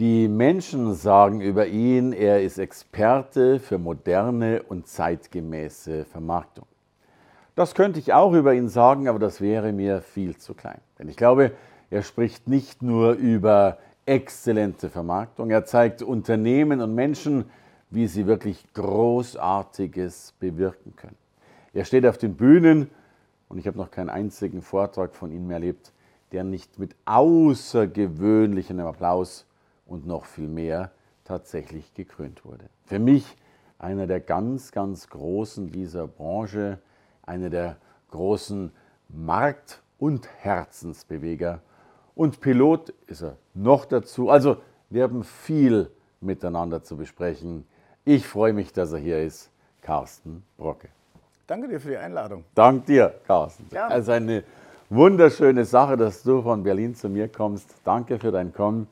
Die Menschen sagen über ihn, er ist Experte für moderne und zeitgemäße Vermarktung. Das könnte ich auch über ihn sagen, aber das wäre mir viel zu klein. Denn ich glaube, er spricht nicht nur über exzellente Vermarktung, er zeigt Unternehmen und Menschen, wie sie wirklich Großartiges bewirken können. Er steht auf den Bühnen und ich habe noch keinen einzigen Vortrag von ihm erlebt, der nicht mit außergewöhnlichem Applaus und noch viel mehr tatsächlich gekrönt wurde. Für mich einer der ganz, ganz Großen dieser Branche, einer der großen Markt- und Herzensbeweger. Und Pilot ist er noch dazu. Also wir haben viel miteinander zu besprechen. Ich freue mich, dass er hier ist. Carsten Brocke. Danke dir für die Einladung. Dank dir, Carsten. Gerne. Also eine wunderschöne Sache, dass du von Berlin zu mir kommst. Danke für dein Kommen.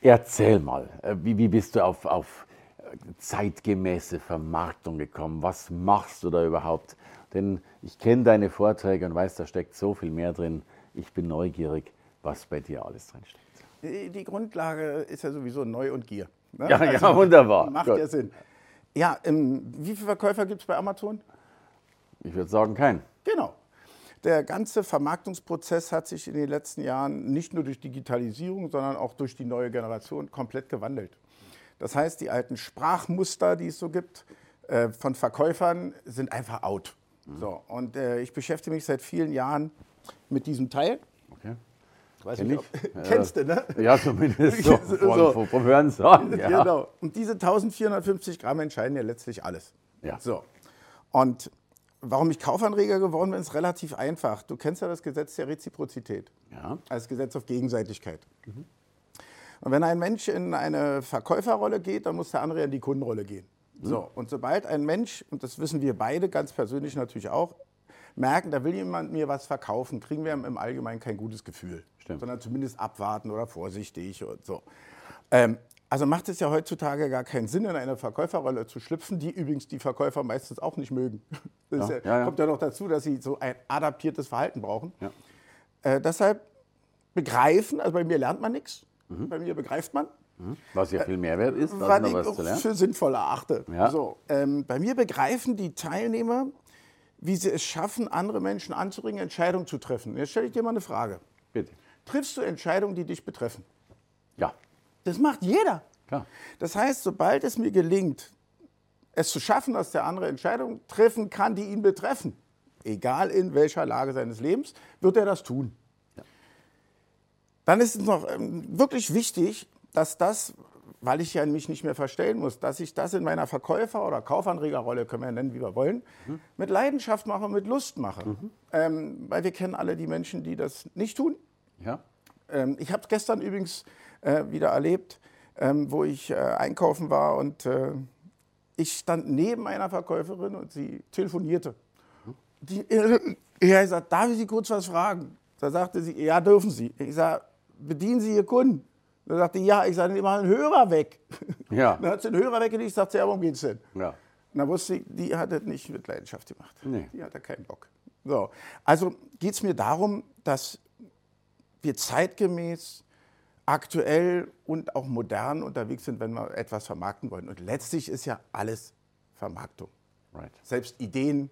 Erzähl mal, äh, wie, wie bist du auf, auf zeitgemäße Vermarktung gekommen? Was machst du da überhaupt? Denn ich kenne deine Vorträge und weiß, da steckt so viel mehr drin. Ich bin neugierig, was bei dir alles drin steckt. Die Grundlage ist ja sowieso Neu und Gier. Ne? Ja, also ja, wunderbar. Macht Gut. ja Sinn. Ja, ähm, wie viele Verkäufer gibt es bei Amazon? Ich würde sagen, keinen. Genau. Der ganze Vermarktungsprozess hat sich in den letzten Jahren nicht nur durch Digitalisierung, sondern auch durch die neue Generation komplett gewandelt. Das heißt, die alten Sprachmuster, die es so gibt, äh, von Verkäufern sind einfach out. Mhm. So, und äh, ich beschäftige mich seit vielen Jahren mit diesem Teil. Okay. Weiß Kenn nicht, ob, kennst du, ne? Ja, zumindest so, vom, vom, vom Hören sagen. Ja. Genau. Und diese 1450 Gramm entscheiden ja letztlich alles. Ja. So. Und Warum ich Kaufanreger geworden bin, ist relativ einfach. Du kennst ja das Gesetz der Reziprozität. Ja. Als Gesetz auf Gegenseitigkeit. Mhm. Und wenn ein Mensch in eine Verkäuferrolle geht, dann muss der andere in die Kundenrolle gehen. Mhm. So, und sobald ein Mensch, und das wissen wir beide ganz persönlich natürlich auch, merken, da will jemand mir was verkaufen, kriegen wir im Allgemeinen kein gutes Gefühl. Stimmt. Sondern zumindest abwarten oder vorsichtig und so. Ähm, also macht es ja heutzutage gar keinen Sinn, in eine Verkäuferrolle zu schlüpfen, die übrigens die Verkäufer meistens auch nicht mögen. Das ja, ja, ja, kommt ja noch dazu, dass sie so ein adaptiertes Verhalten brauchen. Äh, deshalb begreifen, also bei mir lernt man nichts, mhm. bei mir begreift man. Mhm. Was ja viel Mehrwert ist, was, was ich was zu lernen. für sinnvoll erachte. So, ähm, bei mir begreifen die Teilnehmer, wie sie es schaffen, andere Menschen anzuregen, Entscheidungen zu treffen. Jetzt stelle ich dir mal eine Frage. Bitte. Triffst du Entscheidungen, die dich betreffen? Ja. Das macht jeder. Klar. Das heißt, sobald es mir gelingt, es zu schaffen, dass der andere Entscheidungen treffen kann, die ihn betreffen, egal in welcher Lage seines Lebens, wird er das tun. Ja. Dann ist es noch ähm, wirklich wichtig, dass das, weil ich ja mich nicht mehr verstellen muss, dass ich das in meiner Verkäufer- oder Kaufanregerrolle, können wir nennen, wie wir wollen, mhm. mit Leidenschaft mache, mit Lust mache. Mhm. Ähm, weil wir kennen alle die Menschen, die das nicht tun. Ja. Ähm, ich habe es gestern übrigens äh, wieder erlebt, ähm, wo ich äh, einkaufen war und äh, ich stand neben einer Verkäuferin und sie telefonierte. Die, äh, ich sagte, darf ich Sie kurz was fragen? Da sagte sie, ja, dürfen Sie. Ich sage, bedienen Sie Ihr Kunden? Da sagte ja, ich sage, immer einen Hörer weg. Ja. Dann hat sie den Hörer weggelegt, ich sagte, ja, worum geht's denn? Ja. Und dann wusste ich, die hat das nicht mit Leidenschaft gemacht. Nee. Die hat da keinen Bock. So. Also geht es mir darum, dass wir zeitgemäß aktuell und auch modern unterwegs sind, wenn wir etwas vermarkten wollen. Und letztlich ist ja alles Vermarktung. Right. Selbst Ideen,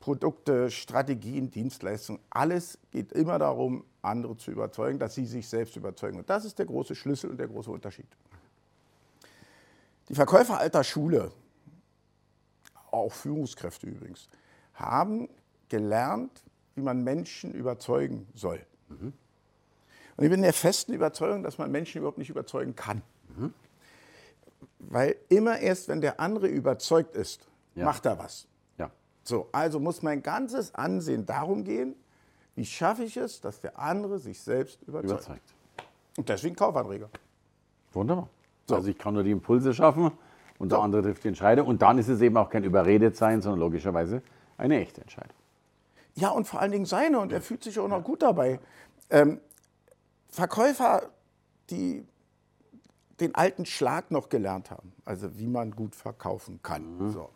Produkte, Strategien, Dienstleistungen, alles geht immer darum, andere zu überzeugen, dass sie sich selbst überzeugen. Und das ist der große Schlüssel und der große Unterschied. Die Verkäufer alter Schule, auch Führungskräfte übrigens, haben gelernt, wie man Menschen überzeugen soll. Mhm. Und ich bin der festen Überzeugung, dass man Menschen überhaupt nicht überzeugen kann. Mhm. Weil immer erst, wenn der andere überzeugt ist, ja. macht er was. Ja. So, also muss mein ganzes Ansehen darum gehen, wie schaffe ich es, dass der andere sich selbst überzeugt. überzeugt. Und deswegen Kaufanreger. Wunderbar. So. Also ich kann nur die Impulse schaffen und der andere trifft die Entscheidung. Und dann ist es eben auch kein Überredet sein, sondern logischerweise eine echte Entscheidung. Ja, und vor allen Dingen seine, und er fühlt sich auch noch gut dabei. Ähm, Verkäufer, die den alten Schlag noch gelernt haben, also wie man gut verkaufen kann, mhm. so,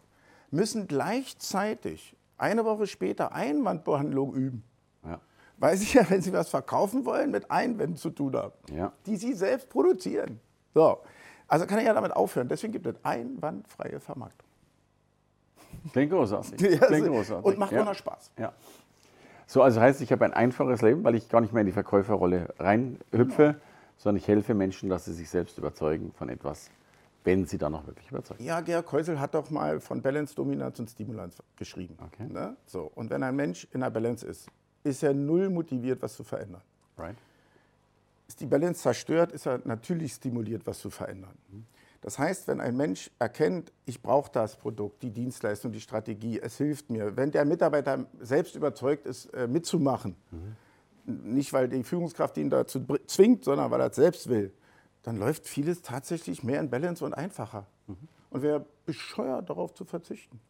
müssen gleichzeitig eine Woche später Einwandbehandlung üben. Ja. Weil sie ja, wenn sie was verkaufen wollen, mit Einwänden zu tun haben, ja. die sie selbst produzieren. So. Also kann er ja damit aufhören. Deswegen gibt es einwandfreie Vermarktung. Klingt großartig. Klingt großartig. Und macht ja. auch noch Spaß. Ja. So, also heißt, ich habe ein einfaches Leben, weil ich gar nicht mehr in die Verkäuferrolle reinhüpfe, genau. sondern ich helfe Menschen, dass sie sich selbst überzeugen von etwas, wenn sie dann auch wirklich überzeugen. Ja, Georg Keusel hat doch mal von Balance, Dominanz und Stimulanz geschrieben. Okay. Ne? So, und wenn ein Mensch in der Balance ist, ist er null motiviert, was zu verändern. Right. Ist die Balance zerstört, ist er natürlich stimuliert, was zu verändern. Mhm. Das heißt, wenn ein Mensch erkennt, ich brauche das Produkt, die Dienstleistung, die Strategie, es hilft mir, wenn der Mitarbeiter selbst überzeugt ist, äh, mitzumachen, mhm. nicht weil die Führungskraft ihn dazu zwingt, sondern weil er es selbst will, dann läuft vieles tatsächlich mehr in Balance und einfacher. Mhm. Und wäre bescheuert, darauf zu verzichten.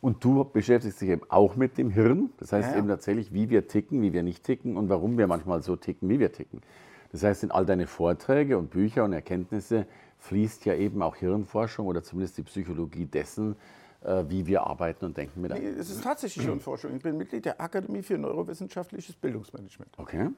Und du beschäftigst dich eben auch mit dem Hirn, das heißt ja, eben tatsächlich, wie wir ticken, wie wir nicht ticken und warum wir manchmal so ticken, wie wir ticken. Das heißt, in all deine Vorträge und Bücher und Erkenntnisse fließt ja eben auch Hirnforschung oder zumindest die Psychologie dessen, äh, wie wir arbeiten und denken miteinander. Nee, es ist tatsächlich Hirnforschung. Ich bin Mitglied der Akademie für Neurowissenschaftliches Bildungsmanagement. Okay.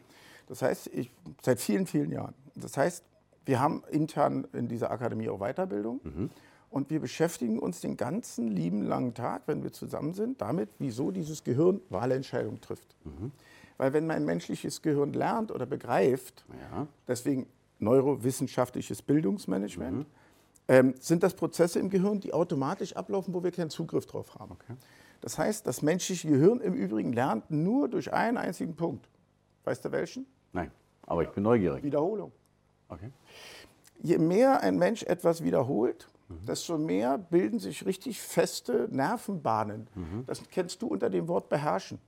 Das heißt, ich, seit vielen, vielen Jahren. Das heißt, wir haben intern in dieser Akademie auch Weiterbildung. Mhm. Und wir beschäftigen uns den ganzen lieben langen Tag, wenn wir zusammen sind, damit, wieso dieses Gehirn Wahlentscheidungen trifft. Mhm. Weil wenn mein menschliches Gehirn lernt oder begreift, ja. deswegen neurowissenschaftliches Bildungsmanagement, mhm. ähm, sind das Prozesse im Gehirn, die automatisch ablaufen, wo wir keinen Zugriff drauf haben. Okay. Das heißt, das menschliche Gehirn im Übrigen lernt nur durch einen einzigen Punkt. Weißt du welchen? Nein, aber ich bin neugierig. Wiederholung. Okay. Je mehr ein Mensch etwas wiederholt, mhm. desto mehr bilden sich richtig feste Nervenbahnen. Mhm. Das kennst du unter dem Wort beherrschen.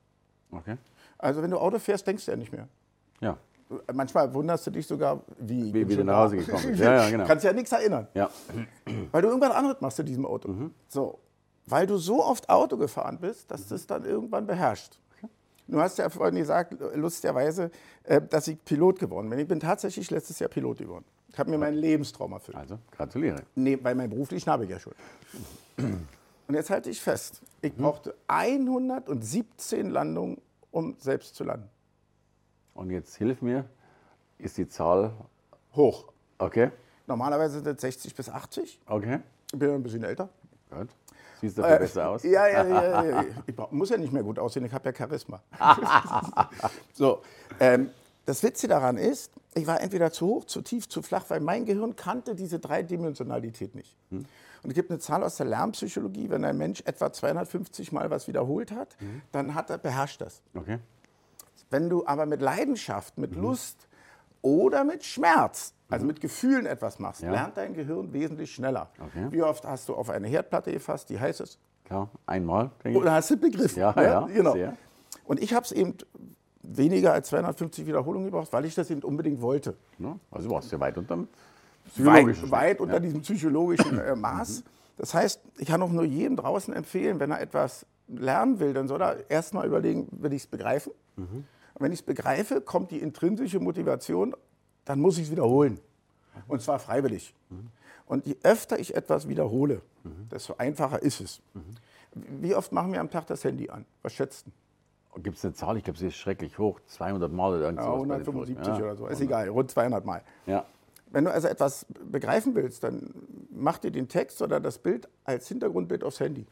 Okay. Also wenn du Auto fährst, denkst du ja nicht mehr. Ja. Manchmal wunderst du dich sogar, wie, wie, wie du nach Hause gekommen bist. Ja, ja, genau. Kannst ja nichts erinnern. Ja. Weil du irgendwann anderes machst in diesem Auto. Mhm. So. Weil du so oft Auto gefahren bist, dass du es dann irgendwann beherrscht. Du hast ja vorhin gesagt, lustigerweise, äh, dass ich Pilot geworden bin. Ich bin tatsächlich letztes Jahr Pilot geworden. Ich habe mir meinen Lebenstraum erfüllt. Also, gratuliere. Nee, weil mein beruflichen habe ich ja schon. Und jetzt halte ich fest, ich mhm. brauchte 117 Landungen um selbst zu landen. Und jetzt hilf mir, ist die Zahl hoch? Okay. Normalerweise sind es 60 bis 80. Okay. Ich bin ein bisschen älter. Gut. Siehst du äh, besser aus? Ja, ja, ja. ja. Ich muss ja nicht mehr gut aussehen, ich habe ja Charisma. so, ähm, das Witze daran ist, ich war entweder zu hoch, zu tief, zu flach, weil mein Gehirn kannte diese Dreidimensionalität nicht. Hm. Und es gibt eine Zahl aus der Lernpsychologie, wenn ein Mensch etwa 250 Mal was wiederholt hat, mhm. dann hat er beherrscht das. Okay. Wenn du aber mit Leidenschaft, mit mhm. Lust oder mit Schmerz, also mhm. mit Gefühlen etwas machst, ja. lernt dein Gehirn wesentlich schneller. Okay. Wie oft hast du auf eine Herdplatte gefasst, die heiß ist? Klar, einmal. Oder hast du begriffen? Ja, ja, ja genau. Sehr. Und ich habe es eben weniger als 250 Wiederholungen gebraucht, weil ich das eben unbedingt wollte. Ja, also du warst ja weit unterm weit, weit unter ja. diesem psychologischen äh, Maß. Das heißt, ich kann auch nur jedem draußen empfehlen, wenn er etwas lernen will, dann soll er erstmal überlegen, will ich es begreifen? Mhm. wenn ich es begreife, kommt die intrinsische Motivation, dann muss ich es wiederholen. Und zwar freiwillig. Mhm. Und je öfter ich etwas wiederhole, mhm. desto einfacher ist es. Mhm. Wie oft machen wir am Tag das Handy an? Was schätzt du? Gibt es eine Zahl? Ich glaube, sie ist schrecklich hoch. 200 Mal oder irgendwas. Ja, 175 ja. oder so. Ist egal, rund 200 Mal. Ja. Wenn du also etwas begreifen willst, dann mach dir den Text oder das Bild als Hintergrundbild aufs Handy.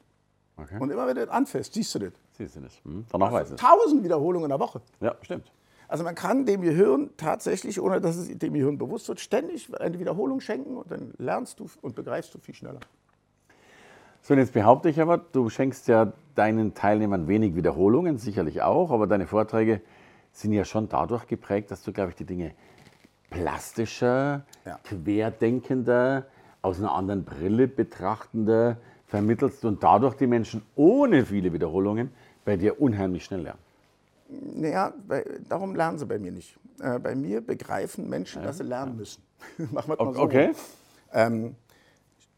Okay. Und immer wenn du das anfährst, siehst du das. Siehst du das. Hm. Danach weiß es. Tausend Wiederholungen in der Woche. Ja, stimmt. Also man kann dem Gehirn tatsächlich, ohne dass es dem Gehirn bewusst wird, ständig eine Wiederholung schenken und dann lernst du und begreifst du viel schneller. So, und jetzt behaupte ich aber, du schenkst ja deinen Teilnehmern wenig Wiederholungen, sicherlich auch, aber deine Vorträge sind ja schon dadurch geprägt, dass du, glaube ich, die Dinge plastischer, ja. querdenkender, aus einer anderen Brille betrachtender vermittelst und dadurch die Menschen ohne viele Wiederholungen bei dir unheimlich schnell lernen. Naja, darum lernen sie bei mir nicht. Äh, bei mir begreifen Menschen, ja. dass sie lernen müssen. Machen wir mal so. Okay. Ähm,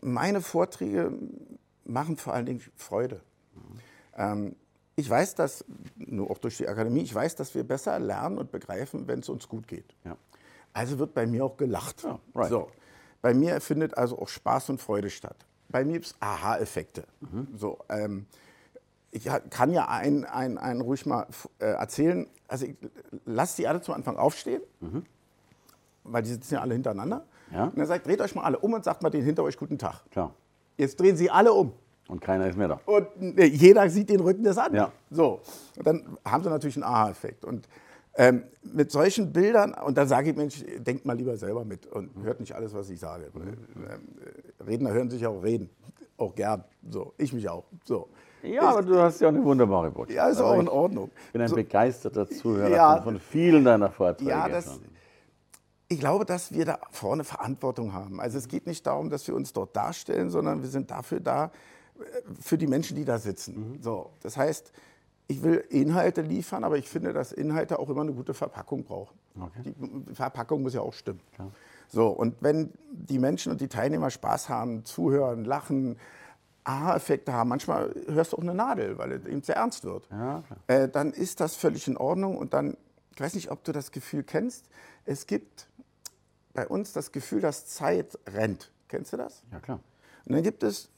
meine Vorträge machen vor allen Dingen Freude. Ähm, ich weiß, dass, nur auch durch die Akademie, ich weiß, dass wir besser lernen und begreifen, wenn es uns gut geht. Ja. Also wird bei mir auch gelacht. Ja, right. so. Bei mir findet also auch Spaß und Freude statt. Bei mir gibt es Aha-Effekte. So, ähm, ich kann ja einen ein, ein ruhig mal äh, erzählen. Also ich lasse die alle zum Anfang aufstehen, weil die sitzen ja alle hintereinander. Ja. Und dann sagt, dreht euch mal alle um und sagt mal den hinter euch guten Tag. Klar. Jetzt drehen sie alle um. Und keiner ist mehr da. Und äh, jeder sieht den Rücken des anderen. Ja. So. Und dann haben sie natürlich einen Aha-Effekt. Und ähm, mit solchen Bildern, und dann sage ich, Mensch, denkt mal lieber selber mit und hört nicht alles, was ich sage. Weil, ähm, Redner hören sich auch reden. Auch gern. So. Ich mich auch. So. Ja, aber du hast ja auch eine wunderbare Botschaft. Ja, ist Also auch ich in Ordnung. bin ein So. begeisterter Zuhörer Ja. von, vielen deiner Vorträge. Ja, das, ich glaube, dass wir da vorne Verantwortung haben. Also es geht nicht darum, dass wir uns dort darstellen, sondern wir sind dafür da, äh, für die Menschen, die da sitzen. So, das heißt, ich will Inhalte liefern, aber ich finde, dass Inhalte auch immer eine gute Verpackung brauchen. Okay. Die Verpackung muss ja auch stimmen. So, und wenn die Menschen und die Teilnehmer Spaß haben, zuhören, lachen, Aha-Effekte haben, manchmal hörst du auch eine Nadel, weil es eben sehr ernst wird, Ja, klar. äh, dann ist das völlig in Ordnung. Und dann, ich weiß nicht, ob du das Gefühl kennst, es gibt bei uns das Gefühl, dass Zeit rennt. Kennst du das? Ja, klar. Und dann gibt es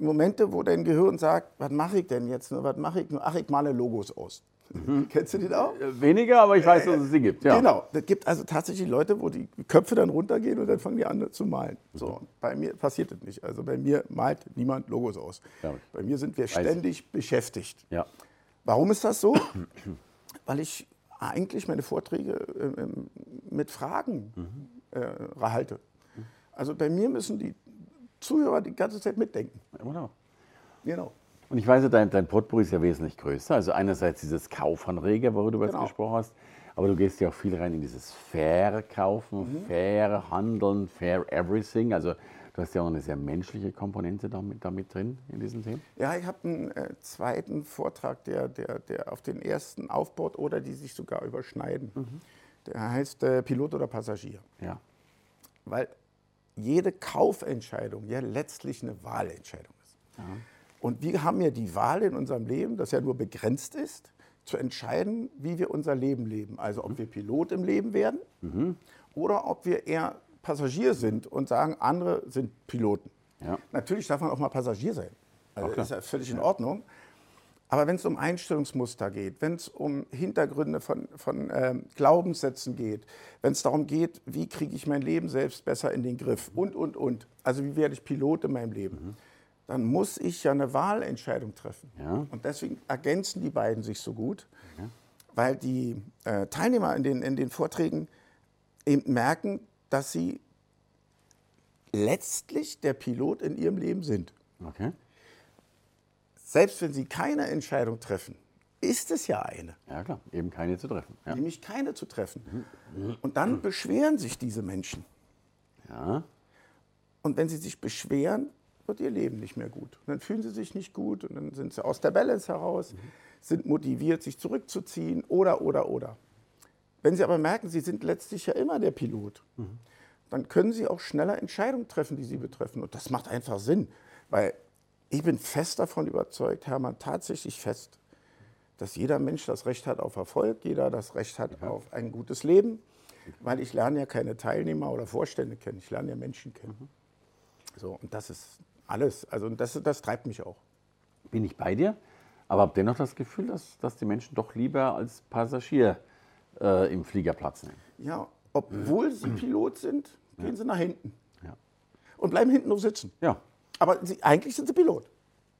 Momente, wo dein Gehirn sagt, was mache ich denn jetzt was mache ich nur? Ach, ich male Logos aus. Kennst du den auch? Äh, Weniger, aber ich weiß, dass es sie gibt. Ja. Genau, es gibt also tatsächlich Leute, wo die Köpfe dann runtergehen und dann fangen die an zu malen. So, und bei mir passiert das nicht. Also bei mir malt niemand Logos aus. Ich. Bei mir sind wir ständig beschäftigt. Ja. Warum ist das so? Weil ich eigentlich meine Vorträge äh, ähm, mit Fragen äh, halte. Also bei mir müssen die Zuhörer die ganze Zeit mitdenken. Wunderbar. Genau. Und ich weiß ja, dein, dein Potpourri ist ja wesentlich größer. Also einerseits dieses Kaufanrege, worüber du jetzt Genau. gesprochen hast, aber du gehst ja auch viel rein in dieses Verkaufen, Mhm. fair Handeln, fair everything. Also du hast ja auch eine sehr menschliche Komponente damit, damit drin in diesen Themen. Ja, ich habe einen äh, zweiten Vortrag, der, der, der auf den ersten aufbaut oder die sich sogar überschneiden. Der heißt äh, Pilot oder Passagier. Ja. Weil jede Kaufentscheidung ja letztlich eine Wahlentscheidung ist. Und wir haben ja die Wahl in unserem Leben, das ja nur begrenzt ist, zu entscheiden, wie wir unser Leben leben. Also ob wir Pilot im Leben werden oder ob wir eher Passagier sind und sagen, andere sind Piloten. Ja. Natürlich darf man auch mal Passagier sein. Also das ist ja völlig in Ordnung. Aber wenn es um Einstellungsmuster geht, wenn es um Hintergründe von, von ähm, Glaubenssätzen geht, wenn es darum geht, wie kriege ich mein Leben selbst besser in den Griff und, und, und, also wie werde ich Pilot in meinem Leben, dann muss ich ja eine Wahlentscheidung treffen. Ja. Und deswegen ergänzen die beiden sich so gut, weil die äh, Teilnehmer in den, in den Vorträgen eben merken, dass sie letztlich der Pilot in ihrem Leben sind. Okay. Selbst wenn sie keine Entscheidung treffen, ist es ja eine, Ja, klar. Eben keine zu treffen. Ja. nämlich keine zu treffen. Und dann beschweren sich diese Menschen. ja. Und wenn sie sich beschweren, wird ihr Leben nicht mehr gut. Und dann fühlen sie sich nicht gut und dann sind sie aus der Balance heraus, sind motiviert, sich zurückzuziehen oder, oder, oder. Wenn sie aber merken, sie sind letztlich ja immer der Pilot, dann können sie auch schneller Entscheidungen treffen, die sie betreffen. Und das macht einfach Sinn, weil ich bin fest davon überzeugt, Hermann, tatsächlich fest, dass jeder Mensch das Recht hat auf Erfolg, jeder das Recht hat auf ein gutes Leben, weil ich lerne ja keine Teilnehmer oder Vorstände kennen, ich lerne ja Menschen kennen. So, und das ist alles. Also und das, das treibt mich auch. Bin ich bei dir, aber habe dennoch das Gefühl, dass, dass die Menschen doch lieber als Passagier äh, im Flieger Platz nehmen. Ja, obwohl sie Pilot sind, gehen sie nach hinten Ja. und bleiben hinten nur sitzen. Ja, Aber sie, eigentlich sind sie Pilot.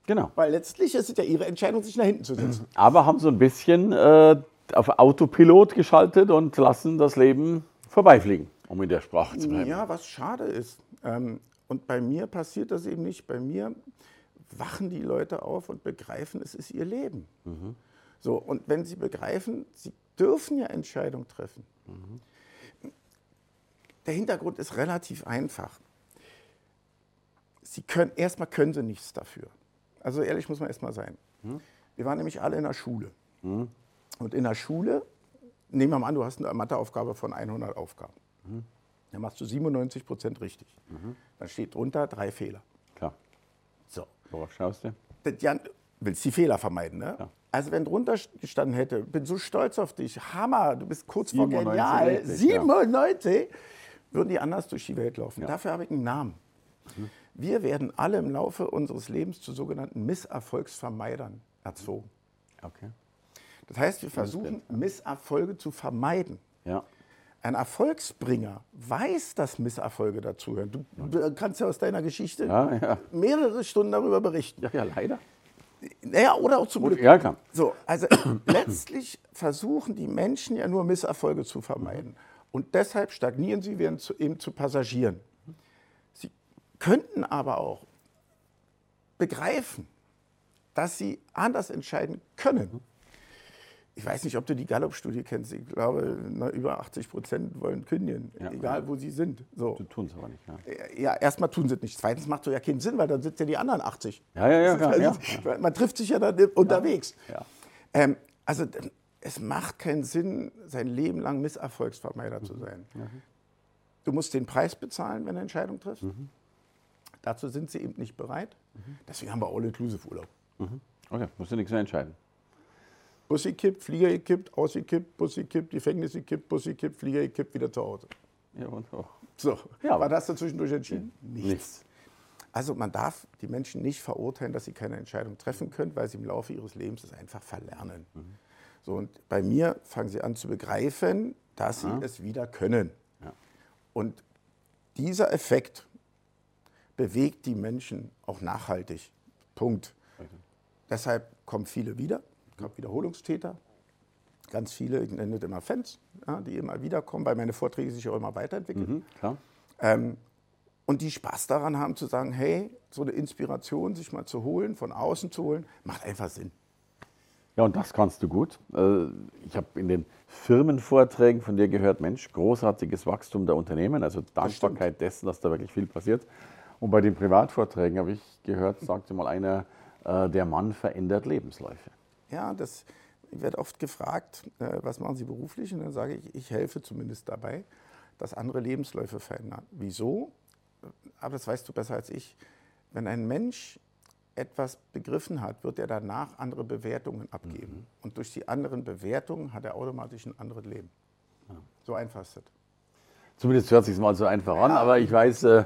genau. Weil letztlich ist es ja ihre Entscheidung, sich nach hinten zu setzen. Aber haben so ein bisschen äh, auf Autopilot geschaltet und lassen das Leben vorbeifliegen, um in der Sprache zu bleiben. Ja, was schade ist. Ähm, und bei mir passiert das eben nicht. Bei mir wachen die Leute auf und begreifen, es ist ihr Leben. So, und wenn sie begreifen, sie dürfen ja Entscheidungen treffen. Der Hintergrund ist relativ einfach. Sie können, erstmal können sie nichts dafür. Also ehrlich muss man erstmal sein. Wir waren nämlich alle in der Schule. Und in der Schule, nehmen wir mal an, du hast eine Matheaufgabe von 100 Aufgaben. dann machst du 97 Prozent richtig. Dann steht drunter drei Fehler. Klar. So. Worauf schaust du? Das Jan, willst die Fehler vermeiden, ne? Ja. Also wenn drunter gestanden hätte, bin so stolz auf dich, Hammer, du bist kurz vor 97 genial, richtig, ja. 97, würden die anders durch die Welt laufen. Dafür habe ich einen Namen. Wir werden alle im Laufe unseres Lebens zu sogenannten Misserfolgsvermeidern erzogen. Okay. Das heißt, wir versuchen, Misserfolge zu vermeiden. Ja. Ein Erfolgsbringer weiß, dass Misserfolge dazugehören. Du, du kannst ja aus deiner Geschichte Ja, ja. mehrere Stunden darüber berichten. Ja, ja, leider. Naja, oder auch zum Gut, Glück. ja, klar. So, also letztlich versuchen die Menschen ja nur Misserfolge zu vermeiden. Und deshalb stagnieren sie, werden zu, eben zu Passagieren. Könnten aber auch begreifen, dass sie anders entscheiden können. Ich weiß nicht, ob du die Gallup-Studie kennst. Ich glaube, über 80 Prozent wollen kündigen, Ja. egal wo sie sind. So. Tun es aber nicht. Ja. Ja, erstmal tun sie es nicht. Zweitens macht es ja keinen Sinn, weil dann sitzen ja die anderen 80. Ja, ja, ja, klar, ja, Man trifft sich ja dann unterwegs. Ähm, also es macht keinen Sinn, sein Leben lang Misserfolgsvermeider zu sein. Du musst den Preis bezahlen, wenn du eine Entscheidung triffst. Dazu sind sie eben nicht bereit. Deswegen haben wir All-Inclusive-Urlaub. Okay, musst du nichts mehr entscheiden. Bus gekippt, Flieger gekippt, ausgekippt, Bus gekippt, Gefängnis gekippt, Bus gekippt, Flieger gekippt, wieder zu Hause. Ja, und auch. So, Ja, war das dazwischendurch entschieden? Nichts. Also man darf die Menschen nicht verurteilen, dass sie keine Entscheidung treffen können, weil sie im Laufe ihres Lebens es einfach verlernen. So, und bei mir fangen sie an zu begreifen, dass sie es wieder können. Ja. Und dieser Effekt bewegt die Menschen auch nachhaltig. Punkt. Deshalb kommen viele wieder, es gab Wiederholungstäter, ganz viele, ich nenne das immer Fans, ja, die immer wiederkommen, weil meine Vorträge sich auch immer weiterentwickeln. Mhm. Ähm, und die Spaß daran haben zu sagen, hey, so eine Inspiration sich mal zu holen, von außen zu holen, macht einfach Sinn. Ja, und das kannst du gut. Äh, Ich habe in den Firmenvorträgen von dir gehört, Mensch, großartiges Wachstum der Unternehmen, also Dankbarkeit dessen, dass da wirklich viel passiert. Und bei den Privatvorträgen habe ich gehört, sagte mal einer, äh, der Mann verändert Lebensläufe. Ja, das, ich werde oft gefragt, äh, was machen Sie beruflich? Und dann sage ich, ich helfe zumindest dabei, dass andere Lebensläufe verändern. Wieso? Aber das weißt du besser als ich. Wenn ein Mensch etwas begriffen hat, wird er danach andere Bewertungen abgeben. Und durch die anderen Bewertungen hat er automatisch ein anderes Leben. So einfach ist das. Zumindest hört sich mal so einfach an, aber ich weiß, äh,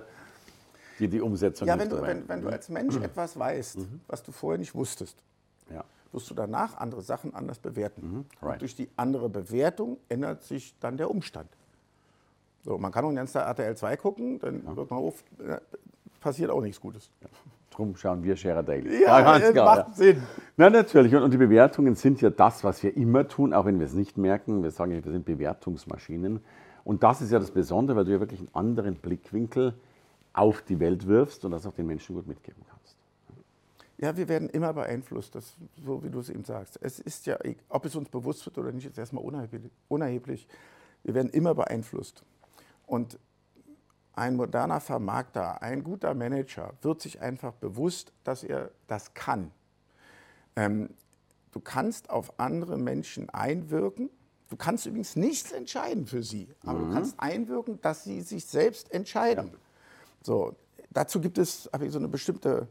die, die Umsetzung Ja, nicht wenn du, wenn, wenn du als Mensch etwas weißt, was du vorher nicht wusstest, Ja. wirst du danach andere Sachen anders bewerten. Mhm, right. Durch die andere Bewertung ändert sich dann der Umstand. So, man kann auch ganz Tag RTL 2 gucken, dann wird man auf, äh, passiert auch nichts Gutes. Drum schauen wir Scherer Daily. Ja, es macht Sinn. Na, natürlich. Und, und die Bewertungen sind ja das, was wir immer tun, auch wenn wir es nicht merken. Wir sagen ja, wir sind Bewertungsmaschinen. Und das ist ja das Besondere, weil du ja wirklich einen anderen Blickwinkel auf die Welt wirfst und das auch den Menschen gut mitgeben kannst. Ja, wir werden immer beeinflusst, das, so wie du es eben sagst. Es ist ja, ob es uns bewusst wird oder nicht, ist erstmal unerheblich. Wir werden immer beeinflusst. Und ein moderner Vermarkter, ein guter Manager wird sich einfach bewusst, dass er das kann. Ähm, du kannst auf andere Menschen einwirken. Du kannst übrigens nichts entscheiden für sie, aber du kannst einwirken, dass sie sich selbst entscheiden. So, dazu gibt es ich so eine bestimmte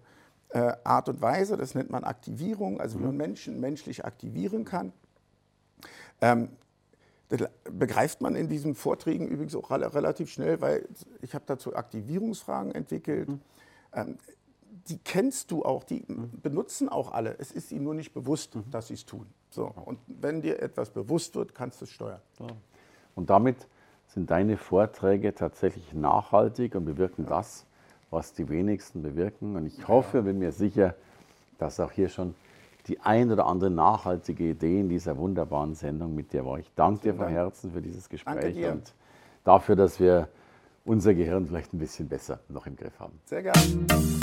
äh, Art und Weise, das nennt man Aktivierung, also wie man Menschen menschlich aktivieren kann. Ähm, das begreift man in diesen Vorträgen übrigens auch rel- relativ schnell, weil ich habe dazu Aktivierungsfragen entwickelt. Ähm, die kennst du auch, die benutzen auch alle. Es ist ihnen nur nicht bewusst, dass sie es tun. So, und wenn dir etwas bewusst wird, kannst du es steuern. Und damit sind deine Vorträge tatsächlich nachhaltig und bewirken das, was die wenigsten bewirken. Und ich hoffe, bin mir sicher, dass auch hier schon die ein oder andere nachhaltige Idee in dieser wunderbaren Sendung mit dir war. Ich danke dir von Dank. Herzen für dieses Gespräch und dafür, dass wir unser Gehirn vielleicht ein bisschen besser noch im Griff haben. Sehr gerne.